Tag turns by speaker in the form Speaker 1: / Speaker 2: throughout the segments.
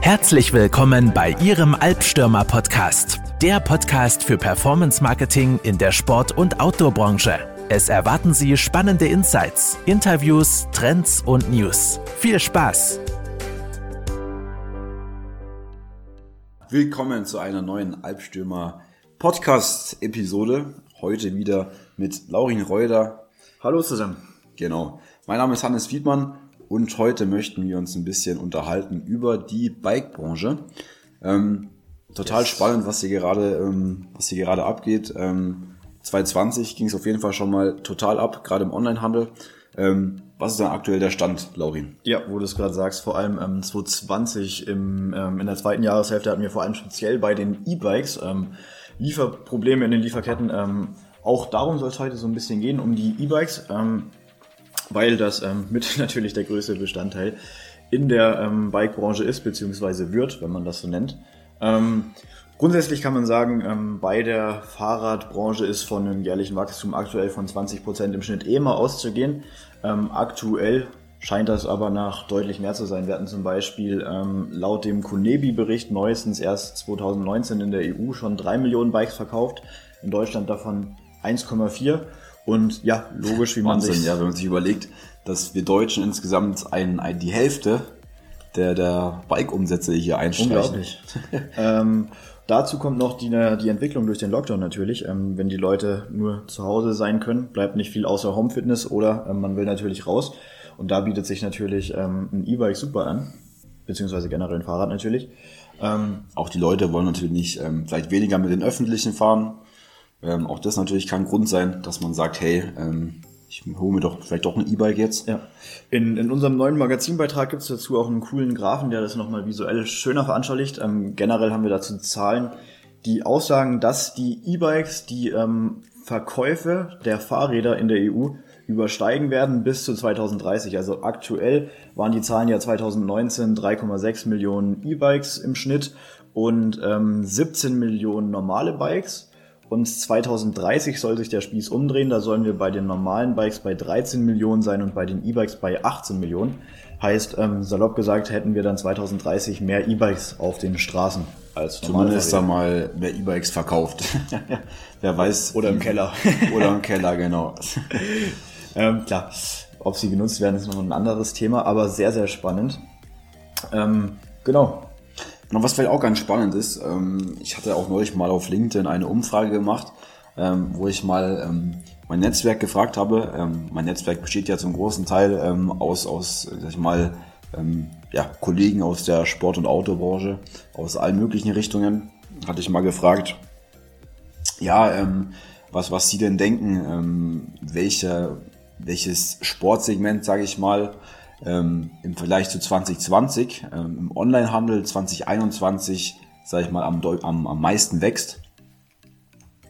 Speaker 1: Herzlich willkommen bei Ihrem Albstürmer Podcast, der Podcast für Performance Marketing in der Sport- und Outdoor-Branche. Es erwarten Sie spannende Insights, Interviews, Trends und News. Viel Spaß!
Speaker 2: Willkommen zu einer neuen Albstürmer Podcast-Episode. Heute wieder mit Laurin Reuter.
Speaker 3: Hallo zusammen.
Speaker 2: Genau. Mein Name ist Hannes Wiedmann und heute möchten wir uns ein bisschen unterhalten über die Bike-Branche. Ähm, total yes. spannend, was hier gerade, ähm, was hier gerade abgeht. Ähm, 2020 ging es auf jeden Fall schon mal total ab, gerade im Onlinehandel. Ähm, was ist denn aktuell der Stand, Laurin?
Speaker 3: Ja, wo du es gerade sagst, vor allem ähm, 2020 im, ähm, in der zweiten Jahreshälfte hatten wir vor allem speziell bei den E-Bikes ähm, Lieferprobleme in den Lieferketten. Ähm, auch darum soll es heute so ein bisschen gehen, um die E-Bikes. Ähm, weil das ähm, mit natürlich der größte Bestandteil in der ähm, Bike-Branche ist, beziehungsweise wird, wenn man das so nennt. Ähm, grundsätzlich kann man sagen, ähm, bei der Fahrradbranche ist von einem jährlichen Wachstum aktuell von 20 Prozent im Schnitt eh mal auszugehen. Ähm, aktuell scheint das aber nach deutlich mehr zu sein. Wir hatten zum Beispiel ähm, laut dem Kunebi-Bericht neuestens erst 2019 in der EU schon drei Millionen Bikes verkauft, in Deutschland davon 1,4 und ja, logisch, wie man
Speaker 2: Wahnsinn,
Speaker 3: sich.
Speaker 2: Ja, wenn man sich überlegt, dass wir Deutschen insgesamt ein, ein, die Hälfte der, der Bike-Umsätze hier einstreichen.
Speaker 3: Unglaublich. ähm, dazu kommt noch die, die Entwicklung durch den Lockdown natürlich. Ähm, wenn die Leute nur zu Hause sein können, bleibt nicht viel außer Home-Fitness oder ähm, man will natürlich raus. Und da bietet sich natürlich ähm, ein E-Bike super an, beziehungsweise generell ein Fahrrad natürlich.
Speaker 2: Ähm, Auch die Leute wollen natürlich nicht ähm, vielleicht weniger mit den Öffentlichen fahren, ähm, auch das natürlich kann Grund sein, dass man sagt, hey, ähm, ich hole mir doch vielleicht doch ein E-Bike jetzt.
Speaker 3: Ja. In, in unserem neuen Magazinbeitrag gibt es dazu auch einen coolen Graphen, der das nochmal visuell schöner veranschaulicht. Ähm, generell haben wir dazu Zahlen, die aussagen, dass die E-Bikes die ähm, Verkäufe der Fahrräder in der EU übersteigen werden bis zu 2030. Also aktuell waren die Zahlen ja 2019 3,6 Millionen E-Bikes im Schnitt und ähm, 17 Millionen normale Bikes. Und 2030 soll sich der Spieß umdrehen. Da sollen wir bei den normalen Bikes bei 13 Millionen sein und bei den E-Bikes bei 18 Millionen. Heißt, ähm, salopp gesagt, hätten wir dann 2030 mehr E-Bikes auf den Straßen als
Speaker 2: Zumindest da mal mehr E-Bikes verkauft. Wer weiß.
Speaker 3: Oder im Keller.
Speaker 2: oder im Keller, genau.
Speaker 3: ähm, klar, ob sie genutzt werden, ist noch ein anderes Thema, aber sehr, sehr spannend. Ähm, genau,
Speaker 2: und was vielleicht auch ganz spannend ist, ähm, ich hatte auch neulich mal auf LinkedIn eine Umfrage gemacht, ähm, wo ich mal ähm, mein Netzwerk gefragt habe. Ähm, mein Netzwerk besteht ja zum großen Teil ähm, aus, aus, sag ich mal, ähm, ja, Kollegen aus der Sport- und Autobranche, aus allen möglichen Richtungen. Hatte ich mal gefragt, ja, was, was sie denn denken, welche, welches Sportsegment, sage ich mal, ähm, im Vergleich zu 2020 ähm, im Onlinehandel 2021, sage ich mal, am, am, am meisten wächst.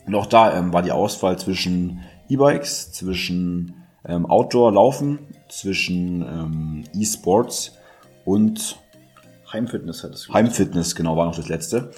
Speaker 2: Und auch da ähm, war die Auswahl zwischen E-Bikes, zwischen ähm, Outdoor-Laufen, zwischen ähm, E-Sports und
Speaker 3: Heimfitness hat es.
Speaker 2: Heimfitness, genau, war noch das letzte.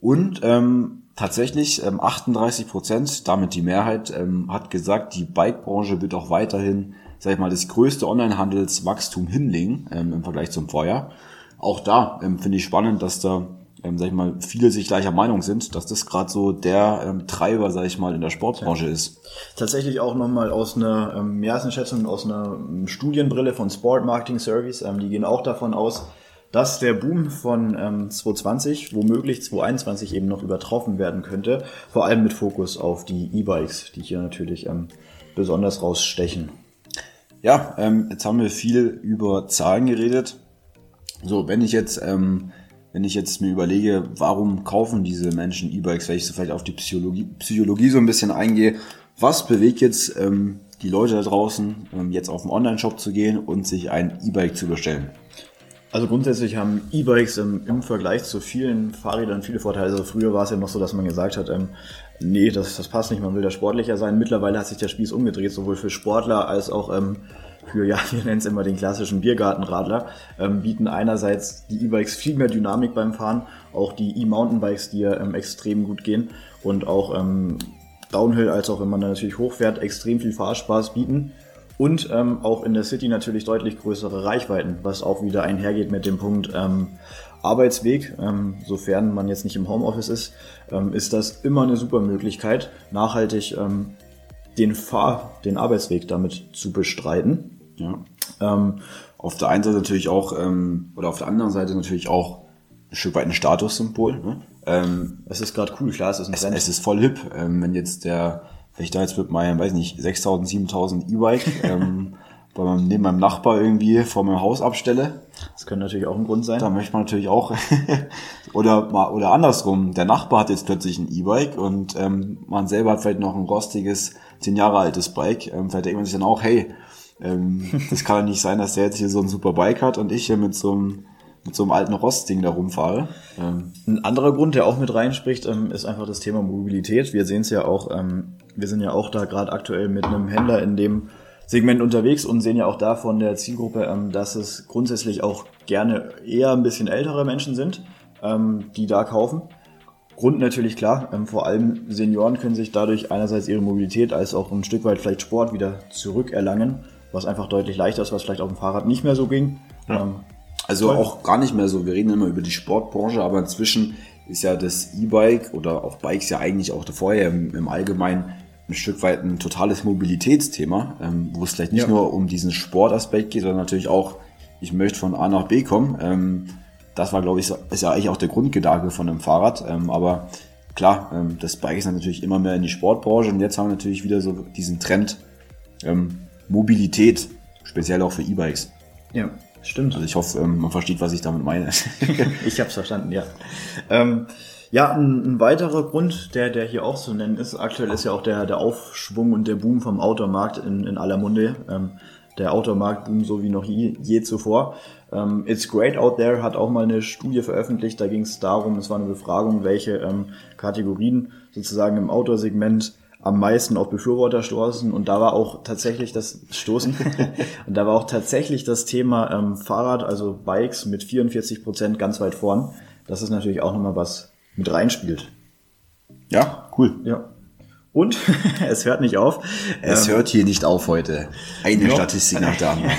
Speaker 2: Und ähm, tatsächlich ähm, 38 Prozent, damit die Mehrheit, hat gesagt, die Bike-Branche wird auch weiterhin sag ich mal, das größte Onlinehandelswachstum hinlegen ähm, im Vergleich zum Vorjahr. Auch da ähm, finde ich spannend, dass da, ähm, sag ich mal, viele sich gleicher Meinung sind, dass das gerade so der ähm, Treiber, sag ich mal, in der Sportbranche ist.
Speaker 3: Tatsächlich auch nochmal aus einer ähm, Jahreseinschätzung, aus einer ähm, Studienbrille von Sport Marketing Service, ähm, die gehen auch davon aus, dass der Boom von ähm, 2020 womöglich 2021 eben noch übertroffen werden könnte, vor allem mit Fokus auf die E-Bikes, die hier natürlich ähm, besonders rausstechen.
Speaker 2: Ja, ähm, jetzt haben wir viel über Zahlen geredet. So, wenn ich jetzt, ähm, wenn ich jetzt mir überlege, warum kaufen diese Menschen E-Bikes, wenn ich so vielleicht auf die Psychologie, Psychologie so ein bisschen eingehe, was bewegt jetzt ähm, die Leute da draußen, ähm, jetzt auf den Online-Shop zu gehen und sich ein E-Bike zu bestellen?
Speaker 3: Also grundsätzlich haben E-Bikes im, im, Vergleich zu vielen Fahrrädern viele Vorteile. Also früher war es ja noch so, dass man gesagt hat, ähm, nee, das, das passt nicht, man will da sportlicher sein. Mittlerweile hat sich der Spieß umgedreht, sowohl für Sportler als auch ähm, für, ja, wir nennen es immer den klassischen Biergartenradler, ähm, bieten einerseits die E-Bikes viel mehr Dynamik beim Fahren, auch die E-Mountainbikes, die ja ähm, extrem gut gehen und auch ähm, Downhill, als auch wenn man da natürlich hochfährt, extrem viel Fahrspaß bieten. Und ähm, auch in der City natürlich deutlich größere Reichweiten, was auch wieder einhergeht mit dem Punkt ähm, Arbeitsweg. Ähm, sofern man jetzt nicht im Homeoffice ist, ähm, ist das immer eine super Möglichkeit, nachhaltig ähm, den Fahr-, den Arbeitsweg damit zu bestreiten.
Speaker 2: Ja. Ähm, auf der einen Seite natürlich auch, ähm, oder auf der anderen Seite natürlich auch ein Stück weit ein Statussymbol. Ne?
Speaker 3: Ähm, es ist gerade cool, klar, es ist ein
Speaker 2: Trend. Es, es ist voll hip, ähm, wenn jetzt der, wenn ich da jetzt mit meinem, weiß nicht, 6000, 7000 E-Bike ähm, bei meinem, neben meinem Nachbar irgendwie vor meinem Haus abstelle.
Speaker 3: Das könnte natürlich auch ein Grund sein.
Speaker 2: Da möchte man natürlich auch, oder mal oder andersrum, der Nachbar hat jetzt plötzlich ein E-Bike und ähm, man selber hat vielleicht noch ein rostiges, zehn Jahre altes Bike. Ähm, vielleicht denkt man sich dann auch, hey, ähm, das kann ja nicht sein, dass der jetzt hier so ein super Bike hat und ich hier mit so einem mit so einem alten Rostding da rumfahre.
Speaker 3: Ähm. Ein anderer Grund, der auch mit reinspricht, ähm, ist einfach das Thema Mobilität. Wir sehen es ja auch, ähm, wir sind ja auch da gerade aktuell mit einem Händler in dem Segment unterwegs und sehen ja auch da von der Zielgruppe, ähm, dass es grundsätzlich auch gerne eher ein bisschen ältere Menschen sind, ähm, die da kaufen. Grund natürlich klar, ähm, vor allem Senioren können sich dadurch einerseits ihre Mobilität als auch ein Stück weit vielleicht Sport wieder zurückerlangen, was einfach deutlich leichter ist, was vielleicht auf dem Fahrrad nicht mehr so ging.
Speaker 2: Ja. Also Toll. auch gar nicht mehr so. Wir reden immer über die Sportbranche, aber inzwischen ist ja das E-Bike oder auch Bikes ja eigentlich auch vorher im, im Allgemeinen ein Stück weit ein totales Mobilitätsthema, ähm, wo es vielleicht nicht ja. nur um diesen Sportaspekt geht, sondern natürlich auch, ich möchte von A nach B kommen. Ähm, das war, glaube ich, ist ja eigentlich auch der Grundgedanke von einem Fahrrad. Ähm, aber klar, ähm, das Bike ist natürlich immer mehr in die Sportbranche und jetzt haben wir natürlich wieder so diesen Trend ähm, Mobilität, speziell auch für E-Bikes.
Speaker 3: Ja. Stimmt.
Speaker 2: Also ich hoffe, ähm, man versteht, was ich damit meine.
Speaker 3: ich habe es verstanden, ja. Ähm, ja, ein, ein, weiterer Grund, der, der hier auch zu nennen ist, aktuell ist ja auch der, der Aufschwung und der Boom vom Outdoor-Markt in, in aller Munde. Ähm, der Outdoor-Markt boomt so wie noch je, je zuvor. Ähm, It's Great Out There hat auch mal eine Studie veröffentlicht, da ging es darum, es war eine Befragung, welche ähm, Kategorien sozusagen im Outdoor-Segment am meisten auf Befürworter stoßen und da war auch tatsächlich das Stoßen und da war auch tatsächlich das Thema ähm, Fahrrad, also Bikes mit 44 Prozent ganz weit vorn. Das ist natürlich auch nochmal was mit reinspielt.
Speaker 2: Ja, cool.
Speaker 3: Ja. Und es hört nicht auf.
Speaker 2: Es ähm, hört hier nicht auf heute. Eine noch, Statistik nach der anderen.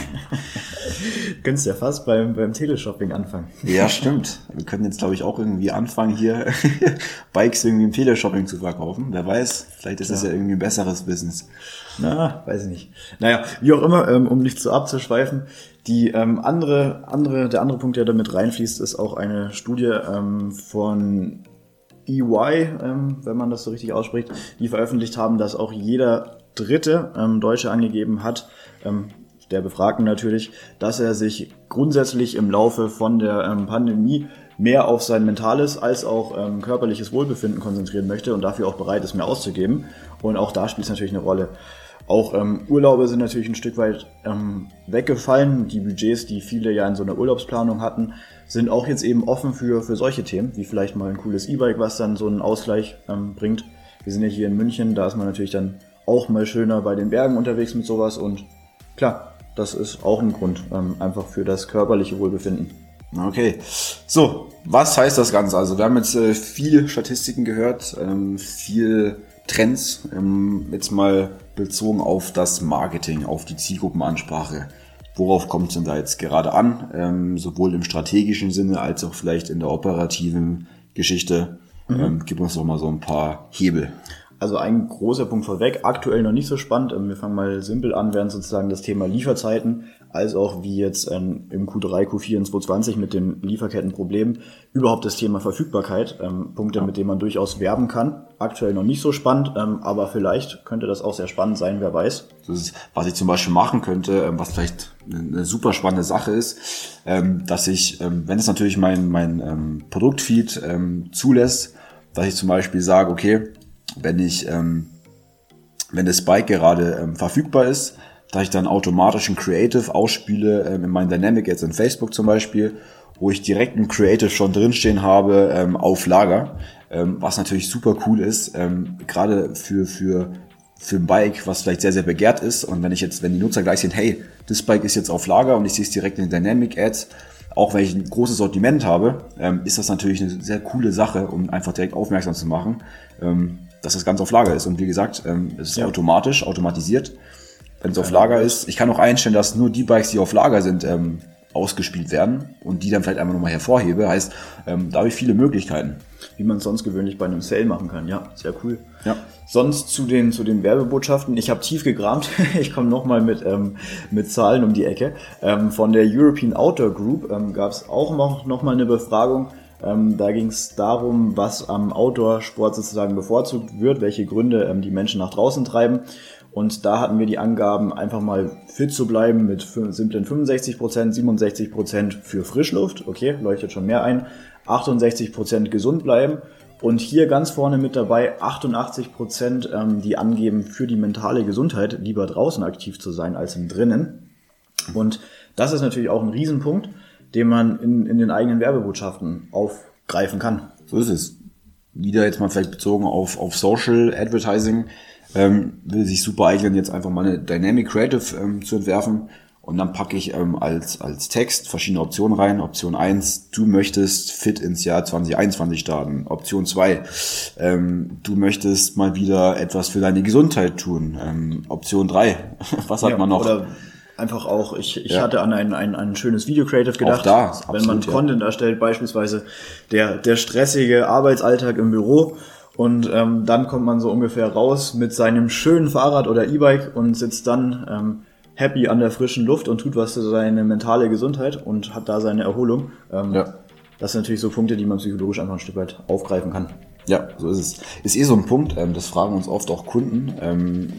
Speaker 3: Könntest ja fast beim, beim Teleshopping anfangen.
Speaker 2: Ja, stimmt. Wir können jetzt, glaube ich, auch irgendwie anfangen, hier Bikes irgendwie im Teleshopping zu verkaufen. Wer weiß, vielleicht ist ja. das ja irgendwie ein besseres Business.
Speaker 3: Na, weiß ich nicht. Naja, wie auch immer, ähm, um nicht zu abzuschweifen, die ähm, andere, andere, der andere Punkt, der damit reinfließt, ist auch eine Studie ähm, von EY, ähm, wenn man das so richtig ausspricht, die veröffentlicht haben, dass auch jeder dritte ähm, Deutsche angegeben hat, ähm, der Befragten natürlich, dass er sich grundsätzlich im Laufe von der ähm, Pandemie mehr auf sein mentales als auch ähm, körperliches Wohlbefinden konzentrieren möchte und dafür auch bereit ist, mehr auszugeben. Und auch da spielt es natürlich eine Rolle. Auch ähm, Urlaube sind natürlich ein Stück weit ähm, weggefallen. Die Budgets, die viele ja in so einer Urlaubsplanung hatten, sind auch jetzt eben offen für, für solche Themen, wie vielleicht mal ein cooles E-Bike, was dann so einen Ausgleich ähm, bringt. Wir sind ja hier in München, da ist man natürlich dann auch mal schöner bei den Bergen unterwegs mit sowas und klar, das ist auch ein Grund, ähm, einfach für das körperliche Wohlbefinden.
Speaker 2: Okay, so, was heißt das Ganze? Also wir haben jetzt äh, viele Statistiken gehört, ähm, viel Trends, ähm, jetzt mal bezogen auf das Marketing, auf die Zielgruppenansprache. Worauf kommt es denn da jetzt gerade an? Ähm, sowohl im strategischen Sinne als auch vielleicht in der operativen Geschichte. Mhm. Ähm, gib uns doch mal so ein paar Hebel.
Speaker 3: Also ein großer Punkt vorweg, aktuell noch nicht so spannend. Ähm, wir fangen mal simpel an, während sozusagen das Thema Lieferzeiten, als auch wie jetzt ähm, im Q3, Q4 und 2020 mit dem Lieferkettenproblem überhaupt das Thema Verfügbarkeit, ähm, Punkte, mit denen man durchaus werben kann. Aktuell noch nicht so spannend, aber vielleicht könnte das auch sehr spannend sein, wer weiß.
Speaker 2: was ich zum Beispiel machen könnte, was vielleicht eine super spannende Sache ist, dass ich, wenn es natürlich mein, mein Produktfeed zulässt, dass ich zum Beispiel sage, okay, wenn ich, ähm, wenn das Bike gerade ähm, verfügbar ist, dass ich dann automatisch ein Creative ausspiele ähm, in meinem Dynamic jetzt in Facebook zum Beispiel, wo ich direkt ein Creative schon drinstehen habe ähm, auf Lager, ähm, was natürlich super cool ist, ähm, gerade für, für, für ein Bike, was vielleicht sehr, sehr begehrt ist. Und wenn ich jetzt, wenn die Nutzer gleich sehen, hey, das Bike ist jetzt auf Lager und ich sehe es direkt in den Dynamic Ads, auch wenn ich ein großes Sortiment habe, ähm, ist das natürlich eine sehr coole Sache, um einfach direkt aufmerksam zu machen. Ähm, dass das Ganze auf Lager ist. Und wie gesagt, ähm, es ist ja. automatisch, automatisiert. wenn es auf Lager ist. Ich kann auch einstellen, dass nur die Bikes, die auf Lager sind, ähm, ausgespielt werden und die dann vielleicht einmal nochmal hervorhebe. Heißt, ähm, da habe ich viele Möglichkeiten.
Speaker 3: Wie man es sonst gewöhnlich bei einem Sale machen kann. Ja, sehr cool.
Speaker 2: Ja.
Speaker 3: Sonst zu den, zu den Werbebotschaften. Ich habe tief gegramt. ich komme nochmal mit, ähm, mit Zahlen um die Ecke. Ähm, von der European Outdoor Group ähm, gab es auch noch, noch mal eine Befragung. Ähm, da ging es darum, was am Outdoor-Sport sozusagen bevorzugt wird, welche Gründe ähm, die Menschen nach draußen treiben. Und da hatten wir die Angaben, einfach mal fit zu bleiben mit simplen 65%, 67% für Frischluft, okay, leuchtet schon mehr ein, 68% gesund bleiben und hier ganz vorne mit dabei 88%, ähm, die angeben, für die mentale Gesundheit lieber draußen aktiv zu sein als im drinnen. Und das ist natürlich auch ein Riesenpunkt, den man in, in den eigenen Werbebotschaften aufgreifen kann.
Speaker 2: So ist es. Wieder jetzt mal vielleicht bezogen auf, auf Social Advertising ähm, will sich super eignen, jetzt einfach mal eine Dynamic Creative ähm, zu entwerfen. Und dann packe ich ähm, als, als Text verschiedene Optionen rein. Option 1, du möchtest fit ins Jahr 2021 starten. Option 2, ähm, du möchtest mal wieder etwas für deine Gesundheit tun. Ähm, Option 3, was hat ja, man noch?
Speaker 3: Oder einfach auch, ich, ich ja. hatte an ein, ein, ein schönes Video Creative gedacht.
Speaker 2: Auch da,
Speaker 3: absolut, wenn man ja. Content erstellt, beispielsweise der, der stressige Arbeitsalltag im Büro und ähm, dann kommt man so ungefähr raus mit seinem schönen Fahrrad oder E-Bike und sitzt dann ähm, happy an der frischen Luft und tut was für seine mentale Gesundheit und hat da seine Erholung. Ähm, ja. Das sind natürlich so Punkte, die man psychologisch einfach ein Stück weit aufgreifen kann.
Speaker 2: Ja, so ist es. Ist eh so ein Punkt, ähm, das fragen uns oft auch Kunden, ähm,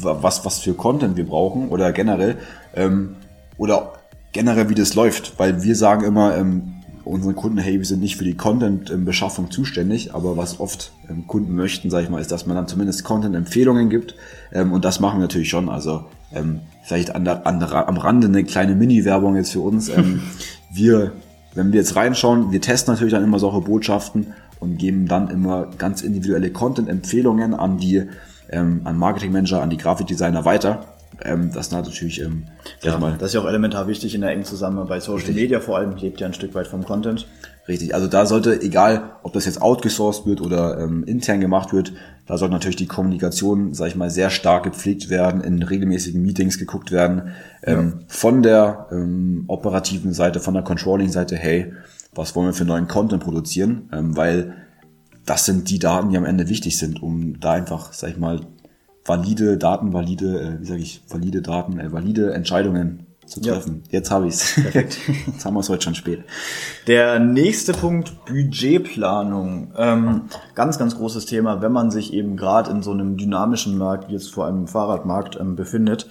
Speaker 2: was, was für Content wir brauchen oder generell, ähm, oder generell wie das läuft, weil wir sagen immer, ähm, unseren Kunden, hey, wir sind nicht für die Content-Beschaffung zuständig, aber was oft ähm, Kunden möchten, sage ich mal, ist, dass man dann zumindest Content-Empfehlungen gibt ähm, und das machen wir natürlich schon. Also ähm, vielleicht an der, an der, am Rande eine kleine Mini-Werbung jetzt für uns. wir, wenn wir jetzt reinschauen, wir testen natürlich dann immer solche Botschaften und geben dann immer ganz individuelle Content-Empfehlungen an die an Marketing-Manager, an die Grafikdesigner weiter ähm, das ist natürlich, ähm,
Speaker 3: ja, mal, das ist ja auch elementar wichtig in der engen Zusammenarbeit. Social richtig. Media vor allem lebt ja ein Stück weit vom Content.
Speaker 2: Richtig, also da sollte, egal ob das jetzt outgesourced wird oder ähm, intern gemacht wird, da sollte natürlich die Kommunikation, sag ich mal, sehr stark gepflegt werden, in regelmäßigen Meetings geguckt werden, ähm, ja. von der ähm, operativen Seite, von der Controlling-Seite, hey, was wollen wir für neuen Content produzieren, ähm, weil das sind die Daten, die am Ende wichtig sind, um da einfach, sag ich mal, valide Daten, valide, äh, wie sage ich, valide Daten, äh, valide Entscheidungen zu treffen. Ja. Jetzt habe ich's. Perfekt. Jetzt haben wir es heute schon spät.
Speaker 3: Der nächste Punkt, Budgetplanung. Ähm, ganz, ganz großes Thema, wenn man sich eben gerade in so einem dynamischen Markt, wie jetzt vor allem im Fahrradmarkt, ähm, befindet.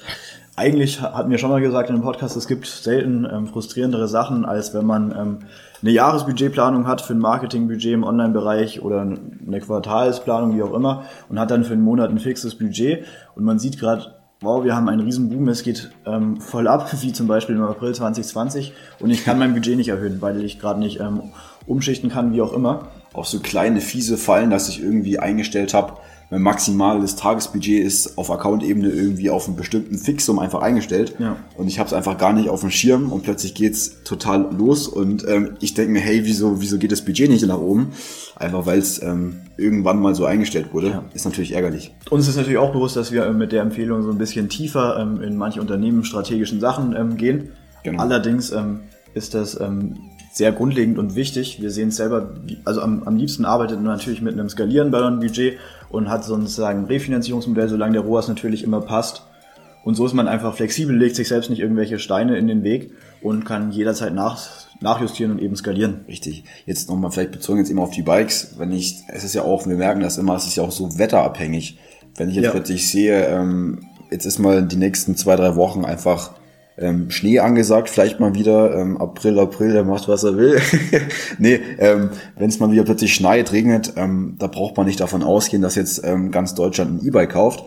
Speaker 3: Eigentlich hatten wir schon mal gesagt in dem Podcast, es gibt selten ähm, frustrierendere Sachen, als wenn man ähm, eine Jahresbudgetplanung hat für ein Marketingbudget im Online-Bereich oder eine Quartalsplanung, wie auch immer, und hat dann für einen Monat ein fixes Budget. Und man sieht gerade, wow, wir haben einen riesen Boom, es geht ähm, voll ab, wie zum Beispiel im April 2020 und ich kann mein Budget nicht erhöhen, weil ich gerade nicht ähm, umschichten kann, wie auch immer.
Speaker 2: Auch so kleine fiese Fallen, dass ich irgendwie eingestellt habe, mein maximales Tagesbudget ist auf Account-Ebene irgendwie auf einen bestimmten Fixum einfach eingestellt. Ja. Und ich habe es einfach gar nicht auf dem Schirm und plötzlich geht's total los und ähm, ich denke mir, hey, wieso, wieso geht das Budget nicht nach oben? Einfach weil es ähm, irgendwann mal so eingestellt wurde. Ja. Ist natürlich ärgerlich.
Speaker 3: Uns ist natürlich auch bewusst, dass wir äh, mit der Empfehlung so ein bisschen tiefer ähm, in manche Unternehmen strategischen Sachen ähm, gehen. Genau. Allerdings ähm, ist das ähm, sehr grundlegend und wichtig. Wir sehen es selber, also am, am liebsten arbeitet man natürlich mit einem skalierenbaren Budget und hat sozusagen ein Refinanzierungsmodell, solange der ROAS natürlich immer passt. Und so ist man einfach flexibel, legt sich selbst nicht irgendwelche Steine in den Weg und kann jederzeit nach, nachjustieren und eben skalieren.
Speaker 2: Richtig. Jetzt nochmal vielleicht bezogen jetzt immer auf die Bikes. Wenn ich, es ist ja auch, wir merken das immer, es ist ja auch so wetterabhängig. Wenn ich jetzt ja. plötzlich sehe, ähm, jetzt ist mal die nächsten zwei, drei Wochen einfach ähm, Schnee angesagt, vielleicht mal wieder ähm, April, April, der macht, was er will. nee, ähm, wenn es mal wieder plötzlich schneit, regnet, ähm, da braucht man nicht davon ausgehen, dass jetzt ähm, ganz Deutschland ein E-Bike kauft.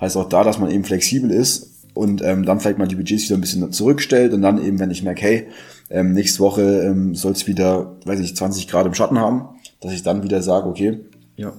Speaker 2: Heißt auch da, dass man eben flexibel ist und ähm, dann vielleicht mal die Budgets wieder ein bisschen zurückstellt und dann eben, wenn ich merke, hey, ähm, nächste Woche ähm, soll es wieder, weiß ich, 20 Grad im Schatten haben, dass ich dann wieder sage, okay, ja.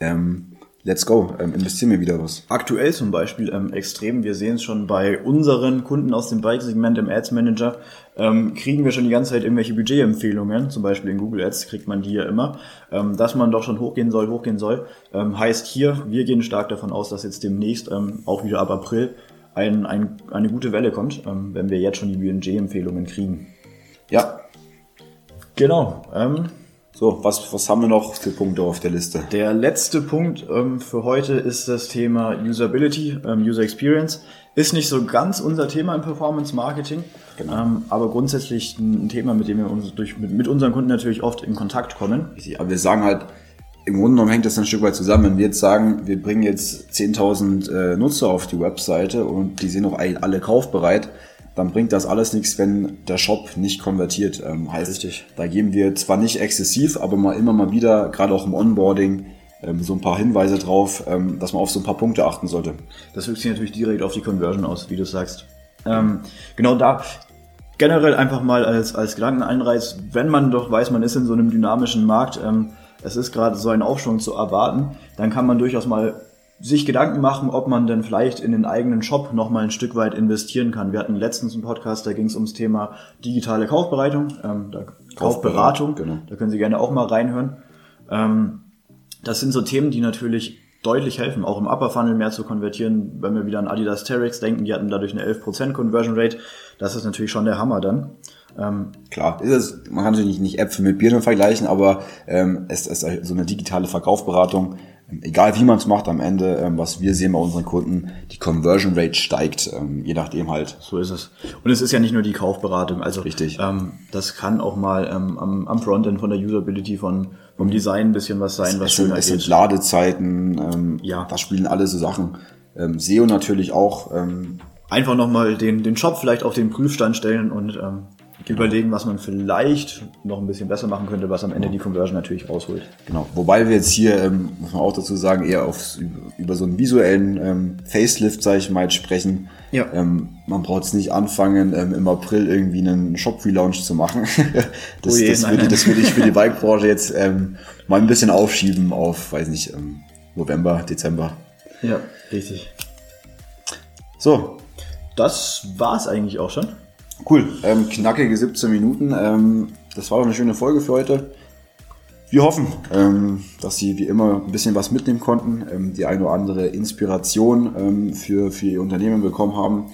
Speaker 2: ähm, let's go, ähm, investieren wir wieder was.
Speaker 3: Aktuell zum Beispiel ähm, extrem, wir sehen es schon bei unseren Kunden aus dem Bike-Segment im Ads Manager, ähm, kriegen wir schon die ganze Zeit irgendwelche Budgetempfehlungen, zum Beispiel in Google Ads kriegt man die ja immer, ähm, dass man doch schon hochgehen soll, hochgehen soll. Ähm, heißt hier, wir gehen stark davon aus, dass jetzt demnächst, ähm, auch wieder ab April, ein, ein, eine gute Welle kommt, ähm, wenn wir jetzt schon die BNG-Empfehlungen kriegen.
Speaker 2: Ja.
Speaker 3: Genau. Ähm,
Speaker 2: so, was, was haben wir noch für Punkte auf der Liste?
Speaker 3: Der letzte Punkt ähm, für heute ist das Thema Usability, ähm, User Experience. Ist nicht so ganz unser Thema im Performance Marketing, genau. ähm, aber grundsätzlich ein Thema, mit dem wir uns durch, mit, mit unseren Kunden natürlich oft in Kontakt kommen.
Speaker 2: Aber wir sagen halt, im Grunde genommen hängt das ein Stück weit zusammen. Wenn wir jetzt sagen, wir bringen jetzt 10.000 äh, Nutzer auf die Webseite und die sind auch alle kaufbereit, dann bringt das alles nichts, wenn der Shop nicht konvertiert. Ähm, heißt, Richtig. da geben wir zwar nicht exzessiv, aber mal immer mal wieder, gerade auch im Onboarding, ähm, so ein paar Hinweise drauf, ähm, dass man auf so ein paar Punkte achten sollte.
Speaker 3: Das wirkt sich natürlich direkt auf die Conversion aus, wie du sagst. Ähm, genau da generell einfach mal als, als Gedankeneinreiz, wenn man doch weiß, man ist in so einem dynamischen Markt, ähm, es ist gerade so ein Aufschwung zu erwarten, dann kann man durchaus mal sich Gedanken machen, ob man denn vielleicht in den eigenen Shop noch mal ein Stück weit investieren kann. Wir hatten letztens einen Podcast, da ging es ums Thema digitale Kaufbereitung, ähm, da, Kaufberatung. Genau. Da können Sie gerne auch mal reinhören. Ähm, das sind so Themen, die natürlich deutlich helfen, auch im Upper Funnel mehr zu konvertieren. Wenn wir wieder an Adidas Terex denken, die hatten dadurch eine 11% Conversion Rate. Das ist natürlich schon der Hammer dann.
Speaker 2: Ähm, Klar, ist es, man kann natürlich nicht Äpfel mit Birnen vergleichen, aber ähm, es ist so eine digitale Verkaufsberatung egal wie man es macht, am Ende, ähm, was wir sehen bei unseren Kunden, die Conversion Rate steigt, ähm, je nachdem halt.
Speaker 3: So ist es. Und es ist ja nicht nur die Kaufberatung, also Richtig. Ähm, das kann auch mal ähm, am, am Frontend von der Usability, von, vom mhm. Design ein bisschen was sein,
Speaker 2: es,
Speaker 3: was
Speaker 2: schöner sind, Es sind Ladezeiten, ähm, ja. da spielen alle so Sachen. Ähm, SEO natürlich auch. Ähm,
Speaker 3: Einfach nochmal den, den Shop vielleicht auf den Prüfstand stellen und ähm. Überlegen, was man vielleicht noch ein bisschen besser machen könnte, was am Ende die Conversion natürlich rausholt.
Speaker 2: Genau. Wobei wir jetzt hier, ähm, muss man auch dazu sagen, eher auf, über so einen visuellen ähm, Facelift, sage ich mal, sprechen. Ja. Ähm, man braucht es nicht anfangen, ähm, im April irgendwie einen Shop-Relaunch zu machen. das, oh je, das, würde, das würde ich für die Bike-Branche jetzt ähm, mal ein bisschen aufschieben auf, weiß nicht, ähm, November, Dezember.
Speaker 3: Ja, richtig.
Speaker 2: So.
Speaker 3: Das war's eigentlich auch schon.
Speaker 2: Cool, ähm, knackige 17 Minuten. Ähm, das war doch eine schöne Folge für heute. Wir hoffen, ähm, dass Sie wie immer ein bisschen was mitnehmen konnten, ähm, die eine oder andere Inspiration ähm, für, für Ihr Unternehmen bekommen haben.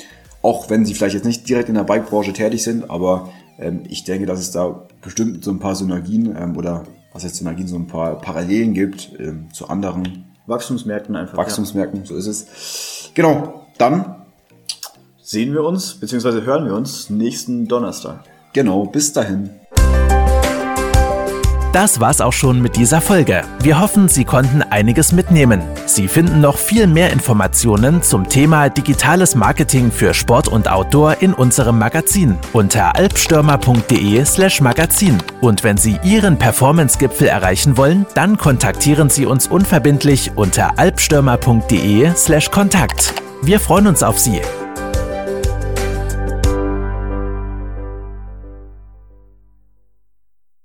Speaker 2: Auch wenn Sie vielleicht jetzt nicht direkt in der Bike-Branche tätig sind, aber ähm, ich denke, dass es da bestimmt so ein paar Synergien ähm, oder was heißt Synergien, so ein paar Parallelen gibt ähm, zu anderen
Speaker 3: Wachstumsmärkten einfach.
Speaker 2: Wachstumsmärkten, ja. so ist es. Genau, dann
Speaker 3: sehen wir uns, beziehungsweise hören wir uns nächsten Donnerstag.
Speaker 2: Genau, bis dahin.
Speaker 1: Das war's auch schon mit dieser Folge. Wir hoffen, Sie konnten einiges mitnehmen. Sie finden noch viel mehr Informationen zum Thema digitales Marketing für Sport und Outdoor in unserem Magazin unter alpstürmer.de/slash Magazin. Und wenn Sie Ihren Performance-Gipfel erreichen wollen, dann kontaktieren Sie uns unverbindlich unter alpstürmer.de/slash Kontakt. Wir freuen uns auf Sie.